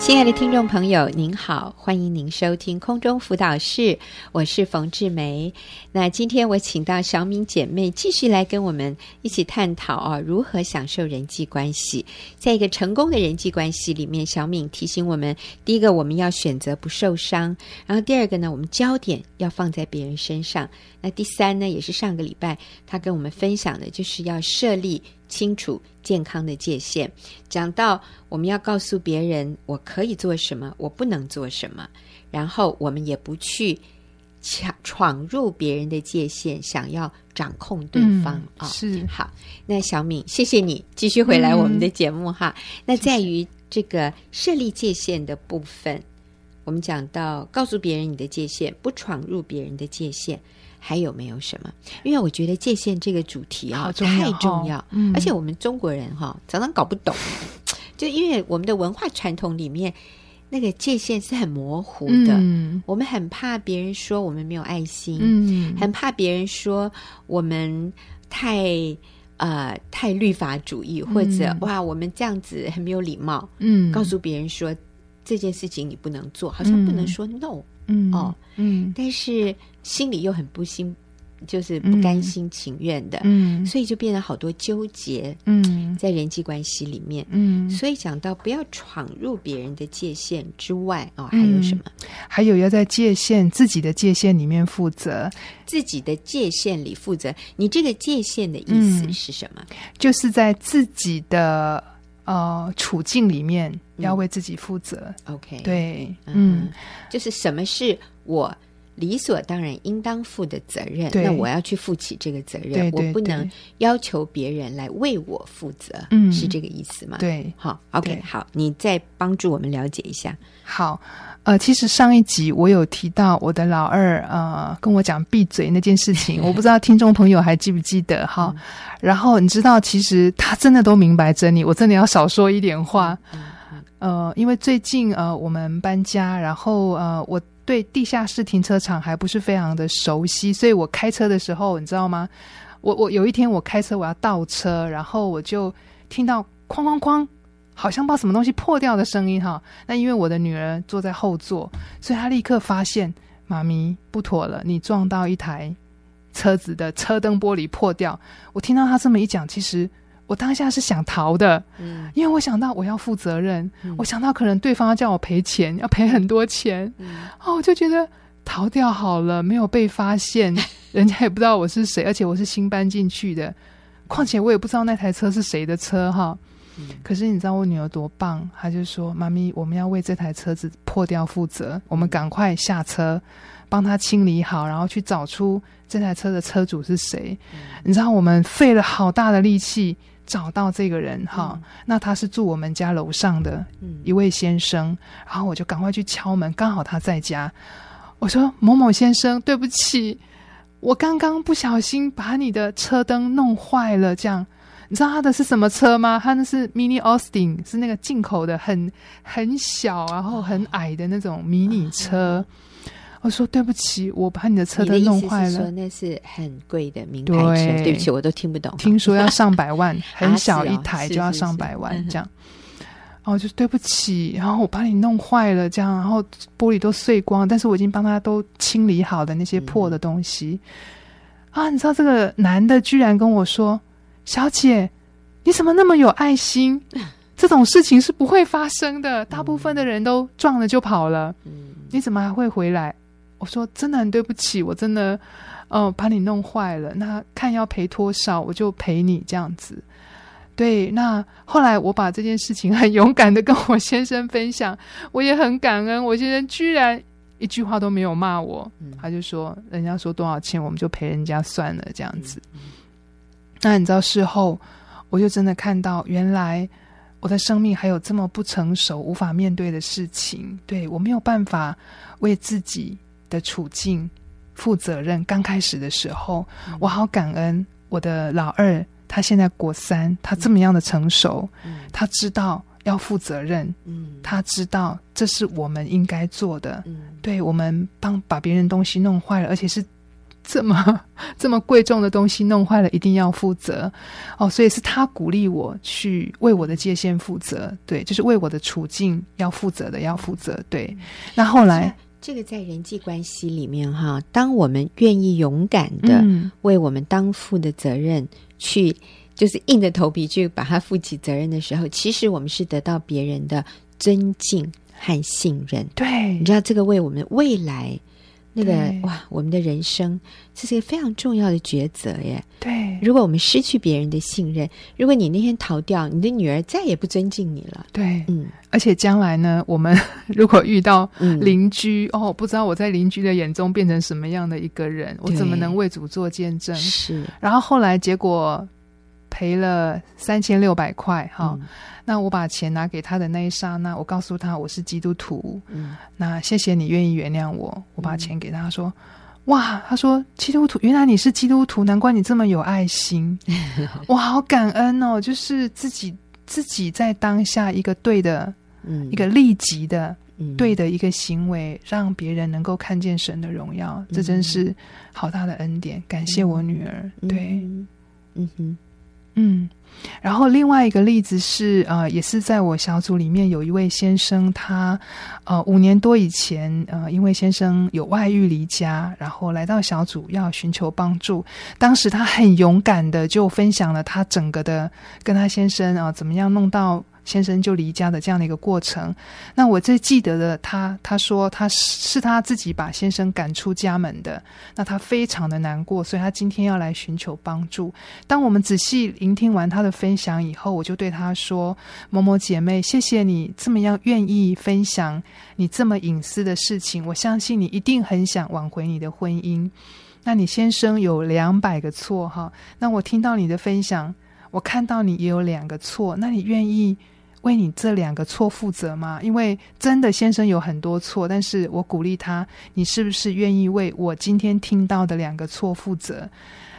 亲爱的听众朋友，您好，欢迎您收听空中辅导室，我是冯志梅。那今天我请到小敏姐妹继续来跟我们一起探讨啊，如何享受人际关系。在一个成功的人际关系里面，小敏提醒我们：第一个，我们要选择不受伤；然后第二个呢，我们焦点要放在别人身上；那第三呢，也是上个礼拜他跟我们分享的，就是要设立。清楚健康的界限，讲到我们要告诉别人我可以做什么，我不能做什么，然后我们也不去抢闯入别人的界限，想要掌控对方啊、嗯哦。是好，那小敏，谢谢你继续回来我们的节目哈。嗯、那在于这个设立界限的部分，我们讲到告诉别人你的界限，不闯入别人的界限。还有没有什么？因为我觉得界限这个主题啊，重太重要，嗯、而且我们中国人哈常常搞不懂，就因为我们的文化传统里面那个界限是很模糊的，嗯、我们很怕别人说我们没有爱心，嗯，很怕别人说我们太呃太律法主义，或者、嗯、哇我们这样子很没有礼貌，嗯，告诉别人说这件事情你不能做，好像不能说 no。嗯嗯。哦，嗯，但是心里又很不心，就是不甘心情愿的，嗯，所以就变得好多纠结，嗯，在人际关系里面，嗯，所以讲到不要闯入别人的界限之外，哦，还有什么？还有要在界限自己的界限里面负责，自己的界限里负责。你这个界限的意思是什么？就是在自己的。呃，处境里面要为自己负责。嗯、OK，对，嗯，就是什么是我理所当然应当负的责任，那我要去负起这个责任，我不能要求别人来为我负责，嗯，是这个意思吗？对，好，OK，好，你再帮助我们了解一下。好。呃，其实上一集我有提到我的老二，呃，跟我讲闭嘴那件事情，我不知道听众朋友还记不记得哈。嗯、然后你知道，其实他真的都明白真理，我真的要少说一点话。呃，因为最近呃我们搬家，然后呃我对地下室停车场还不是非常的熟悉，所以我开车的时候，你知道吗？我我有一天我开车我要倒车，然后我就听到哐哐哐。好像把什么东西破掉的声音哈，那因为我的女儿坐在后座，所以她立刻发现妈咪不妥了，你撞到一台车子的车灯玻璃破掉。我听到她这么一讲，其实我当下是想逃的，嗯，因为我想到我要负责任，嗯、我想到可能对方要叫我赔钱，要赔很多钱，嗯、哦，我就觉得逃掉好了，没有被发现，人家也不知道我是谁，而且我是新搬进去的，况且我也不知道那台车是谁的车哈。可是你知道我女儿多棒？她就说：“妈咪，我们要为这台车子破掉负责，我们赶快下车，帮她清理好，然后去找出这台车的车主是谁。嗯、你知道我们费了好大的力气找到这个人哈，嗯、那他是住我们家楼上的一位先生，嗯、然后我就赶快去敲门，刚好他在家。我说：某某先生，对不起，我刚刚不小心把你的车灯弄坏了，这样。”你知道他的是什么车吗？他那是 Mini Austin，是那个进口的，很很小，然后很矮的那种迷你车。我说对不起，我把你的车灯弄坏了。那是很贵的名牌车？对，对不起，我都听不懂。听说要 上百万，很小一台就要上百万这样。然后就对不起，然后我把你弄坏了这样，然后玻璃都碎光，但是我已经帮他都清理好的那些破的东西。嗯、啊，你知道这个男的居然跟我说。小姐，你怎么那么有爱心？这种事情是不会发生的，大部分的人都撞了就跑了。你怎么还会回来？我说真的很对不起，我真的，哦，把你弄坏了。那看要赔多少，我就赔你这样子。对，那后来我把这件事情 很勇敢的跟我先生分享，我也很感恩。我先生居然一句话都没有骂我，他就说人家说多少钱，我们就赔人家算了这样子。那你知道事后，我就真的看到，原来我的生命还有这么不成熟、无法面对的事情。对，我没有办法为自己的处境负责任。刚开始的时候，嗯、我好感恩我的老二，他现在国三，他这么样的成熟，嗯、他知道要负责任，嗯、他知道这是我们应该做的。嗯、对，我们帮把别人东西弄坏了，而且是。这么这么贵重的东西弄坏了，一定要负责哦。所以是他鼓励我去为我的界限负责，对，就是为我的处境要负责的，要负责。对，那后来这个在人际关系里面哈，当我们愿意勇敢的为我们当负的责任去，就是硬着头皮去把它负起责任的时候，其实我们是得到别人的尊敬和信任。对，你知道这个为我们未来。那个哇，我们的人生这是一个非常重要的抉择耶。对，如果我们失去别人的信任，如果你那天逃掉，你的女儿再也不尊敬你了。对，嗯，而且将来呢，我们 如果遇到邻居，嗯、哦，不知道我在邻居的眼中变成什么样的一个人，我怎么能为主做见证？是。然后后来结果赔了三千六百块，哈、那我把钱拿给他的那一刹那，我告诉他我是基督徒。嗯，那谢谢你愿意原谅我。我把钱给他说，说哇，他说基督徒，原来你是基督徒，难怪你这么有爱心。哇，好感恩哦！就是自己自己在当下一个对的，嗯，一个立即的，嗯，对的一个行为，让别人能够看见神的荣耀，这真是好大的恩典。感谢我女儿。对，嗯，嗯哼，嗯。然后另外一个例子是，呃，也是在我小组里面有一位先生，他呃五年多以前，呃，因为先生有外遇离家，然后来到小组要寻求帮助。当时他很勇敢的就分享了他整个的跟他先生啊，怎么样弄到。先生就离家的这样的一个过程，那我最记得的他，他说他是他自己把先生赶出家门的，那他非常的难过，所以他今天要来寻求帮助。当我们仔细聆听完他的分享以后，我就对他说：“某某姐妹，谢谢你这么样愿意分享你这么隐私的事情，我相信你一定很想挽回你的婚姻。那你先生有两百个错哈，那我听到你的分享，我看到你也有两个错，那你愿意？”为你这两个错负责吗？因为真的先生有很多错，但是我鼓励他，你是不是愿意为我今天听到的两个错负责？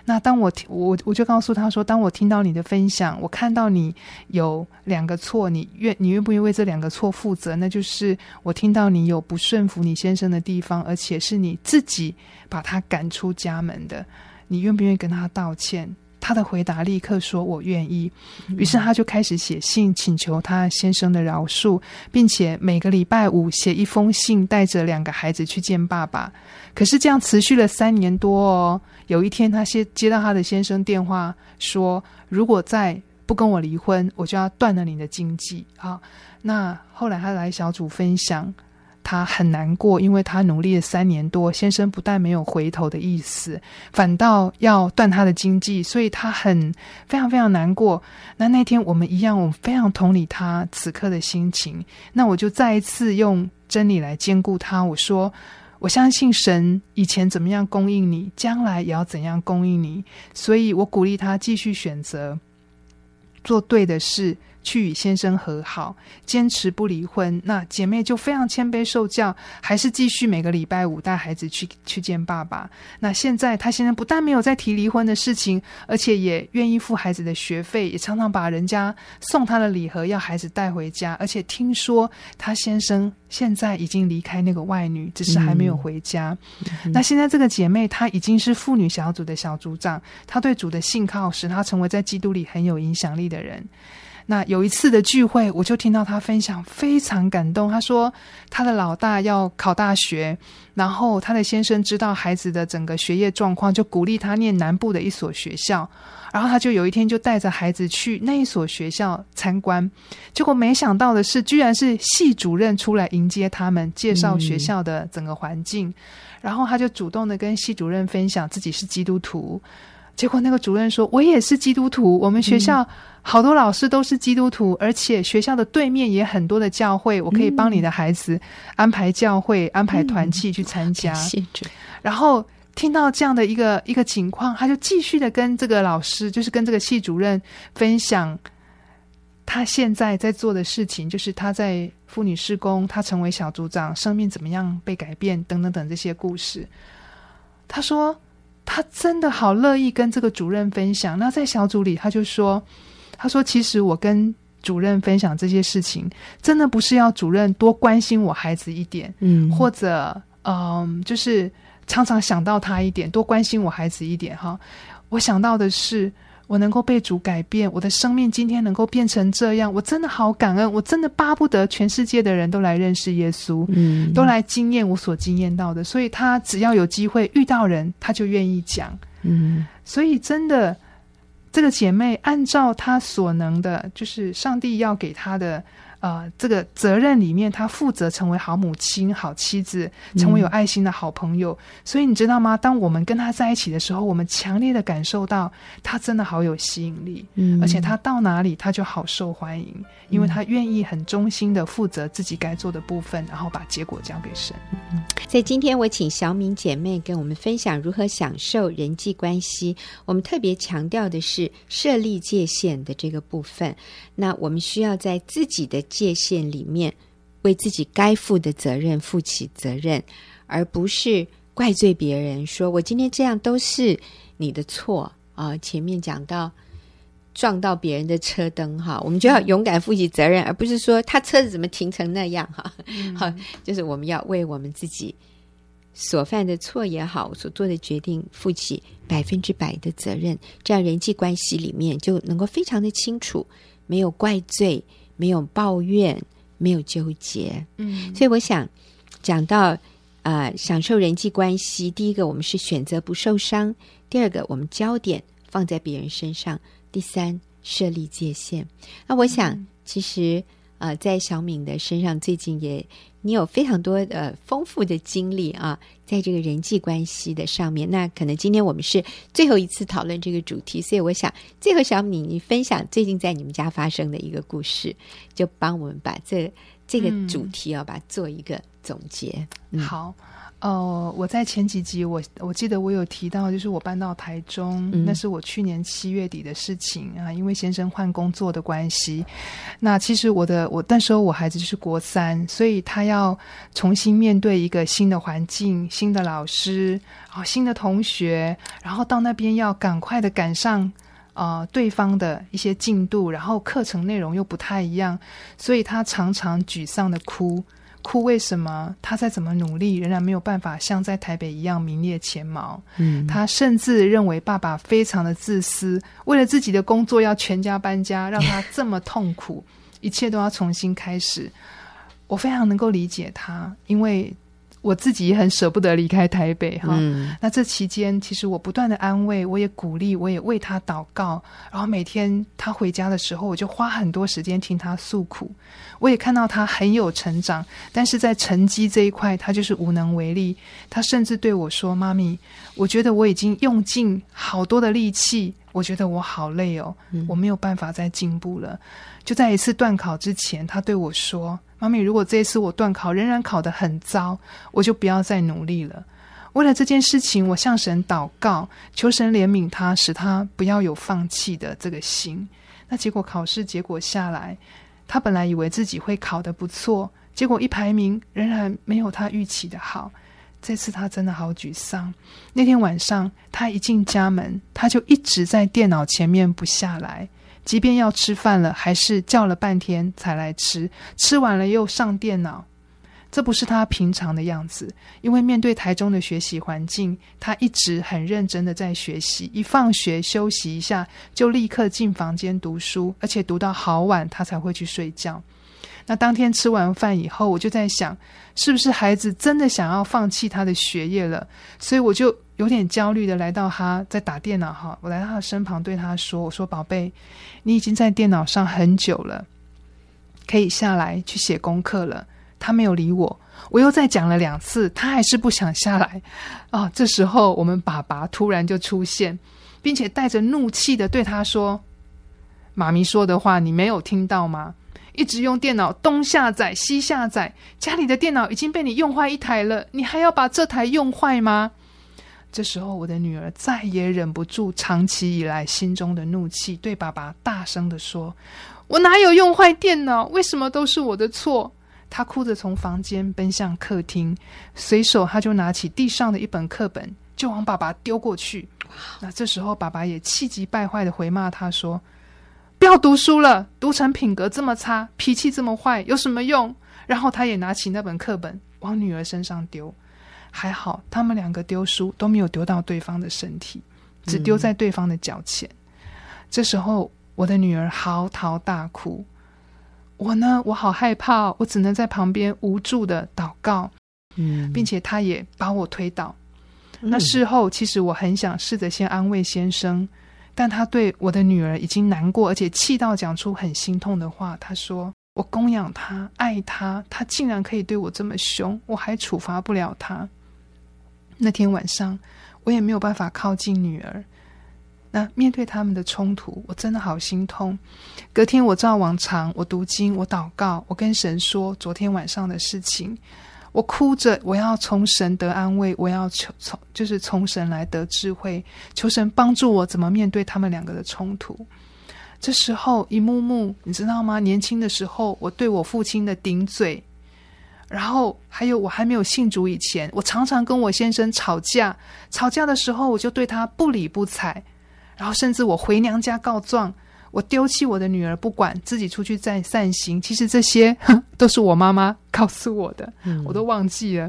那当我听我我就告诉他说，当我听到你的分享，我看到你有两个错，你愿你愿不愿意为这两个错负责？那就是我听到你有不顺服你先生的地方，而且是你自己把他赶出家门的，你愿不愿意跟他道歉？他的回答立刻说：“我愿意。”于是他就开始写信请求他先生的饶恕，并且每个礼拜五写一封信，带着两个孩子去见爸爸。可是这样持续了三年多哦。有一天，他先接到他的先生电话，说：“如果再不跟我离婚，我就要断了你的经济。”啊，那后来他来小组分享。他很难过，因为他努力了三年多，先生不但没有回头的意思，反倒要断他的经济，所以他很非常非常难过。那那天我们一样，我们非常同理他此刻的心情。那我就再一次用真理来坚固他。我说，我相信神以前怎么样供应你，将来也要怎样供应你。所以我鼓励他继续选择做对的事。去与先生和好，坚持不离婚。那姐妹就非常谦卑受教，还是继续每个礼拜五带孩子去去见爸爸。那现在她先生不但没有再提离婚的事情，而且也愿意付孩子的学费，也常常把人家送她的礼盒要孩子带回家。而且听说她先生现在已经离开那个外女，只是还没有回家。嗯、那现在这个姐妹她已经是妇女小组的小组长，她对主的信靠使她成为在基督里很有影响力的人。那有一次的聚会，我就听到他分享，非常感动。他说，他的老大要考大学，然后他的先生知道孩子的整个学业状况，就鼓励他念南部的一所学校。然后他就有一天就带着孩子去那一所学校参观，结果没想到的是，居然是系主任出来迎接他们，介绍学校的整个环境。然后他就主动的跟系主任分享自己是基督徒。结果那个主任说：“我也是基督徒，我们学校好多老师都是基督徒，嗯、而且学校的对面也很多的教会，我可以帮你的孩子安排教会、嗯、安排团契去参加。嗯”然后听到这样的一个一个情况，他就继续的跟这个老师，就是跟这个系主任分享他现在在做的事情，就是他在妇女施工，他成为小组长，生命怎么样被改变，等等等这些故事。他说。他真的好乐意跟这个主任分享。那在小组里，他就说：“他说，其实我跟主任分享这些事情，真的不是要主任多关心我孩子一点，嗯，或者嗯，就是常常想到他一点，多关心我孩子一点哈。我想到的是，我能够被主改变，我的生命今天能够变成这样，我真的好感恩，我真的巴不得全世界的人都来认识耶稣，嗯，都来经验我所经验到的。所以他只要有机会遇到人，他就愿意讲，嗯，所以真的，这个姐妹按照她所能的，就是上帝要给她的。呃，这个责任里面，他负责成为好母亲、好妻子，成为有爱心的好朋友。嗯、所以你知道吗？当我们跟他在一起的时候，我们强烈的感受到他真的好有吸引力，嗯，而且他到哪里他就好受欢迎，嗯、因为他愿意很忠心的负责自己该做的部分，然后把结果交给神。嗯、所以今天我请小敏姐妹跟我们分享如何享受人际关系。我们特别强调的是设立界限的这个部分。那我们需要在自己的界限里面，为自己该负的责任负起责任，而不是怪罪别人，说我今天这样都是你的错啊！前面讲到撞到别人的车灯哈，我们就要勇敢负起责任，而不是说他车子怎么停成那样哈。好，就是我们要为我们自己所犯的错也好，所做的决定负起百分之百的责任，这样人际关系里面就能够非常的清楚，没有怪罪。没有抱怨，没有纠结，嗯，所以我想讲到啊、呃，享受人际关系。第一个，我们是选择不受伤；第二个，我们焦点放在别人身上；第三，设立界限。那我想，嗯、其实啊、呃，在小敏的身上，最近也你有非常多的、呃、丰富的经历啊。在这个人际关系的上面，那可能今天我们是最后一次讨论这个主题，所以我想最后小米你分享最近在你们家发生的一个故事，就帮我们把这这个主题啊，把它做一个总结。嗯、好。哦，我在前几集我我记得我有提到，就是我搬到台中，嗯、那是我去年七月底的事情啊，因为先生换工作的关系。那其实我的我那时候我孩子就是国三，所以他要重新面对一个新的环境、新的老师、啊新的同学，然后到那边要赶快的赶上啊、呃、对方的一些进度，然后课程内容又不太一样，所以他常常沮丧的哭。哭？为什么他再怎么努力，仍然没有办法像在台北一样名列前茅？嗯，他甚至认为爸爸非常的自私，为了自己的工作要全家搬家，让他这么痛苦，一切都要重新开始。我非常能够理解他，因为。我自己也很舍不得离开台北哈，嗯、那这期间其实我不断的安慰，我也鼓励，我也为他祷告，然后每天他回家的时候，我就花很多时间听他诉苦。我也看到他很有成长，但是在成绩这一块，他就是无能为力。他甚至对我说：“妈咪，我觉得我已经用尽好多的力气，我觉得我好累哦，嗯、我没有办法再进步了。”就在一次断考之前，他对我说。妈咪，如果这次我段考仍然考得很糟，我就不要再努力了。为了这件事情，我向神祷告，求神怜悯他，使他不要有放弃的这个心。那结果考试结果下来，他本来以为自己会考得不错，结果一排名仍然没有他预期的好。这次他真的好沮丧。那天晚上，他一进家门，他就一直在电脑前面不下来。即便要吃饭了，还是叫了半天才来吃。吃完了又上电脑，这不是他平常的样子。因为面对台中的学习环境，他一直很认真的在学习。一放学休息一下，就立刻进房间读书，而且读到好晚，他才会去睡觉。那当天吃完饭以后，我就在想，是不是孩子真的想要放弃他的学业了？所以我就有点焦虑的来到他在打电脑哈，我来到他的身旁对他说：“我说宝贝，你已经在电脑上很久了，可以下来去写功课了。”他没有理我，我又再讲了两次，他还是不想下来。哦，这时候我们爸爸突然就出现，并且带着怒气的对他说：“妈咪说的话你没有听到吗？”一直用电脑东下载西下载，家里的电脑已经被你用坏一台了，你还要把这台用坏吗？这时候，我的女儿再也忍不住长期以来心中的怒气，对爸爸大声地说：“我哪有用坏电脑？为什么都是我的错？”她哭着从房间奔向客厅，随手她就拿起地上的一本课本，就往爸爸丢过去。那这时候，爸爸也气急败坏地回骂她说。不要读书了，读成品格这么差，脾气这么坏，有什么用？然后他也拿起那本课本往女儿身上丢。还好，他们两个丢书都没有丢到对方的身体，只丢在对方的脚前。嗯、这时候，我的女儿嚎啕大哭。我呢，我好害怕，我只能在旁边无助的祷告，嗯，并且他也把我推倒。嗯、那事后，其实我很想试着先安慰先生，但他对我的女儿已经难过，而且气到讲出很心痛的话。他说：“我供养她，爱她，她竟然可以对我这么凶，我还处罚不了她。”那天晚上，我也没有办法靠近女儿。那面对他们的冲突，我真的好心痛。隔天，我照往常，我读经，我祷告，我跟神说昨天晚上的事情。我哭着，我要从神得安慰，我要求从就是从神来得智慧，求神帮助我怎么面对他们两个的冲突。这时候，一幕幕，你知道吗？年轻的时候，我对我父亲的顶嘴，然后还有我还没有信主以前，我常常跟我先生吵架，吵架的时候，我就对他不理不睬。然后甚至我回娘家告状，我丢弃我的女儿不管，自己出去再散心。其实这些 都是我妈妈告诉我的，嗯、我都忘记了。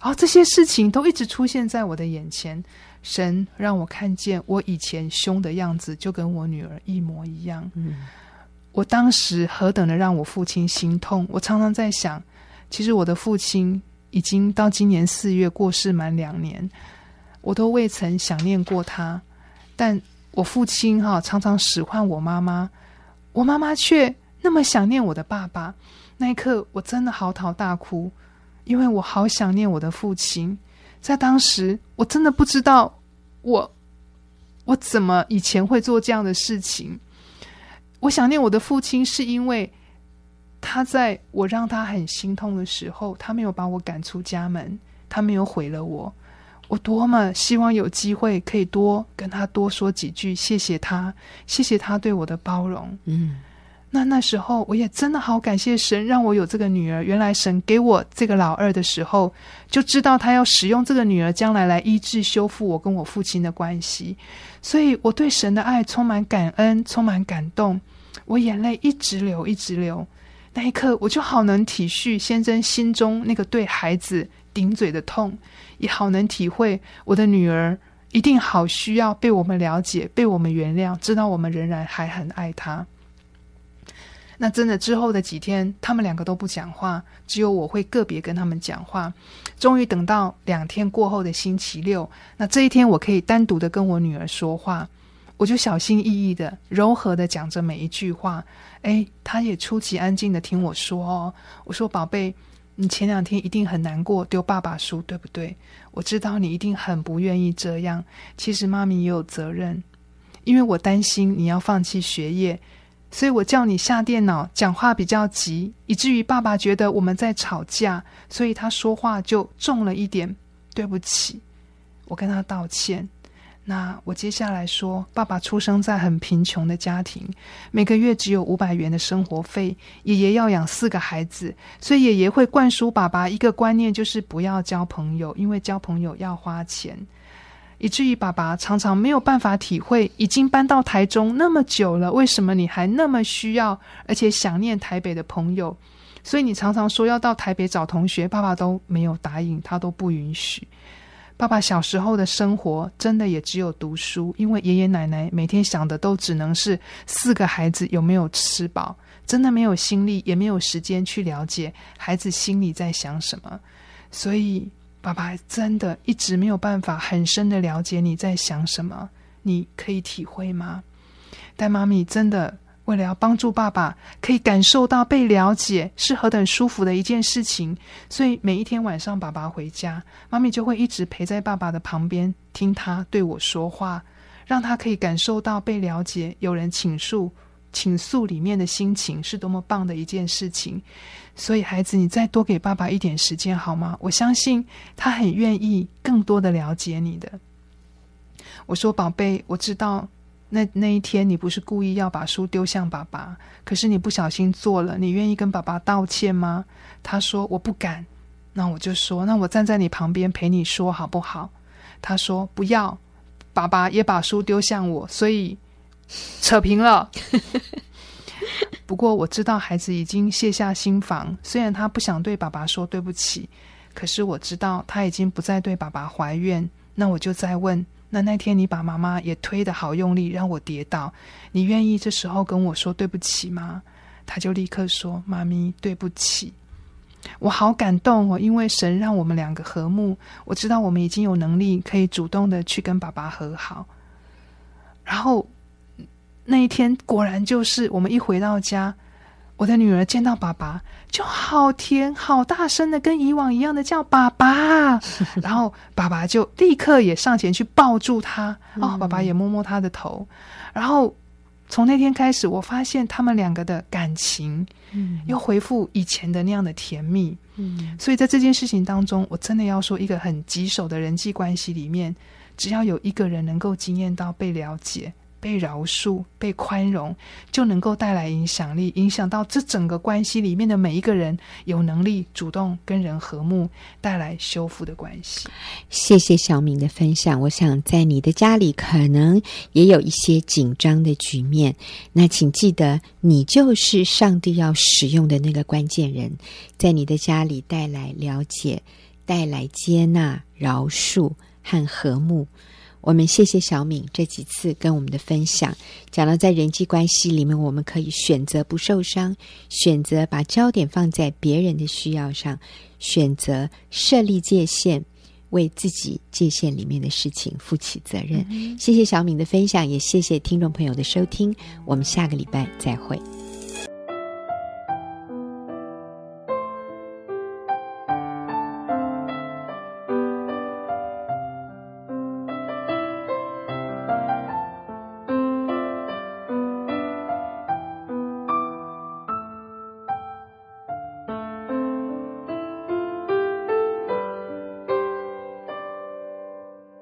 然后这些事情都一直出现在我的眼前，神让我看见我以前凶的样子，就跟我女儿一模一样。嗯、我当时何等的让我父亲心痛！我常常在想，其实我的父亲已经到今年四月过世满两年，我都未曾想念过他。但我父亲哈常常使唤我妈妈，我妈妈却那么想念我的爸爸。那一刻，我真的嚎啕大哭，因为我好想念我的父亲。在当时，我真的不知道我我怎么以前会做这样的事情。我想念我的父亲，是因为他在我让他很心痛的时候，他没有把我赶出家门，他没有毁了我。我多么希望有机会可以多跟他多说几句，谢谢他，谢谢他对我的包容。嗯，那那时候我也真的好感谢神，让我有这个女儿。原来神给我这个老二的时候，就知道他要使用这个女儿将来来医治修复我跟我父亲的关系。所以我对神的爱充满感恩，充满感动，我眼泪一直流，一直流。那一刻，我就好能体恤先生心中那个对孩子顶嘴的痛，也好能体会我的女儿一定好需要被我们了解、被我们原谅，知道我们仍然还很爱她。那真的之后的几天，他们两个都不讲话，只有我会个别跟他们讲话。终于等到两天过后的星期六，那这一天我可以单独的跟我女儿说话，我就小心翼翼的、柔和的讲着每一句话。哎，她也出奇安静的听我说哦。我说宝贝。你前两天一定很难过，丢爸爸书，对不对？我知道你一定很不愿意这样。其实妈咪也有责任，因为我担心你要放弃学业，所以我叫你下电脑，讲话比较急，以至于爸爸觉得我们在吵架，所以他说话就重了一点。对不起，我跟他道歉。那我接下来说，爸爸出生在很贫穷的家庭，每个月只有五百元的生活费，爷爷要养四个孩子，所以爷爷会灌输爸爸一个观念，就是不要交朋友，因为交朋友要花钱，以至于爸爸常常没有办法体会，已经搬到台中那么久了，为什么你还那么需要，而且想念台北的朋友？所以你常常说要到台北找同学，爸爸都没有答应，他都不允许。爸爸小时候的生活真的也只有读书，因为爷爷奶奶每天想的都只能是四个孩子有没有吃饱，真的没有心力，也没有时间去了解孩子心里在想什么。所以，爸爸真的一直没有办法很深的了解你在想什么，你可以体会吗？但妈咪真的。为了要帮助爸爸可以感受到被了解是何等舒服的一件事情，所以每一天晚上爸爸回家，妈咪就会一直陪在爸爸的旁边，听他对我说话，让他可以感受到被了解，有人倾诉，倾诉里面的心情是多么棒的一件事情。所以孩子，你再多给爸爸一点时间好吗？我相信他很愿意更多的了解你的。我说宝贝，我知道。那那一天，你不是故意要把书丢向爸爸，可是你不小心做了，你愿意跟爸爸道歉吗？他说我不敢，那我就说，那我站在你旁边陪你说好不好？他说不要，爸爸也把书丢向我，所以扯平了。不过我知道孩子已经卸下心防，虽然他不想对爸爸说对不起，可是我知道他已经不再对爸爸怀怨。那我就再问：那那天你把妈妈也推得好用力，让我跌倒，你愿意这时候跟我说对不起吗？他就立刻说：妈咪，对不起。我好感动哦，因为神让我们两个和睦。我知道我们已经有能力可以主动的去跟爸爸和好。然后那一天果然就是我们一回到家。我的女儿见到爸爸就好甜，好大声的跟以往一样的叫爸爸，然后爸爸就立刻也上前去抱住她，哦，爸爸也摸摸她的头，然后从那天开始，我发现他们两个的感情，嗯，又恢复以前的那样的甜蜜，嗯，所以在这件事情当中，我真的要说一个很棘手的人际关系里面，只要有一个人能够经验到被了解。被饶恕、被宽容，就能够带来影响力，影响到这整个关系里面的每一个人，有能力主动跟人和睦，带来修复的关系。谢谢小敏的分享。我想在你的家里可能也有一些紧张的局面，那请记得，你就是上帝要使用的那个关键人，在你的家里带来了解、带来接纳、饶恕和和睦。我们谢谢小敏这几次跟我们的分享，讲到在人际关系里面，我们可以选择不受伤，选择把焦点放在别人的需要上，选择设立界限，为自己界限里面的事情负起责任。嗯、谢谢小敏的分享，也谢谢听众朋友的收听，我们下个礼拜再会。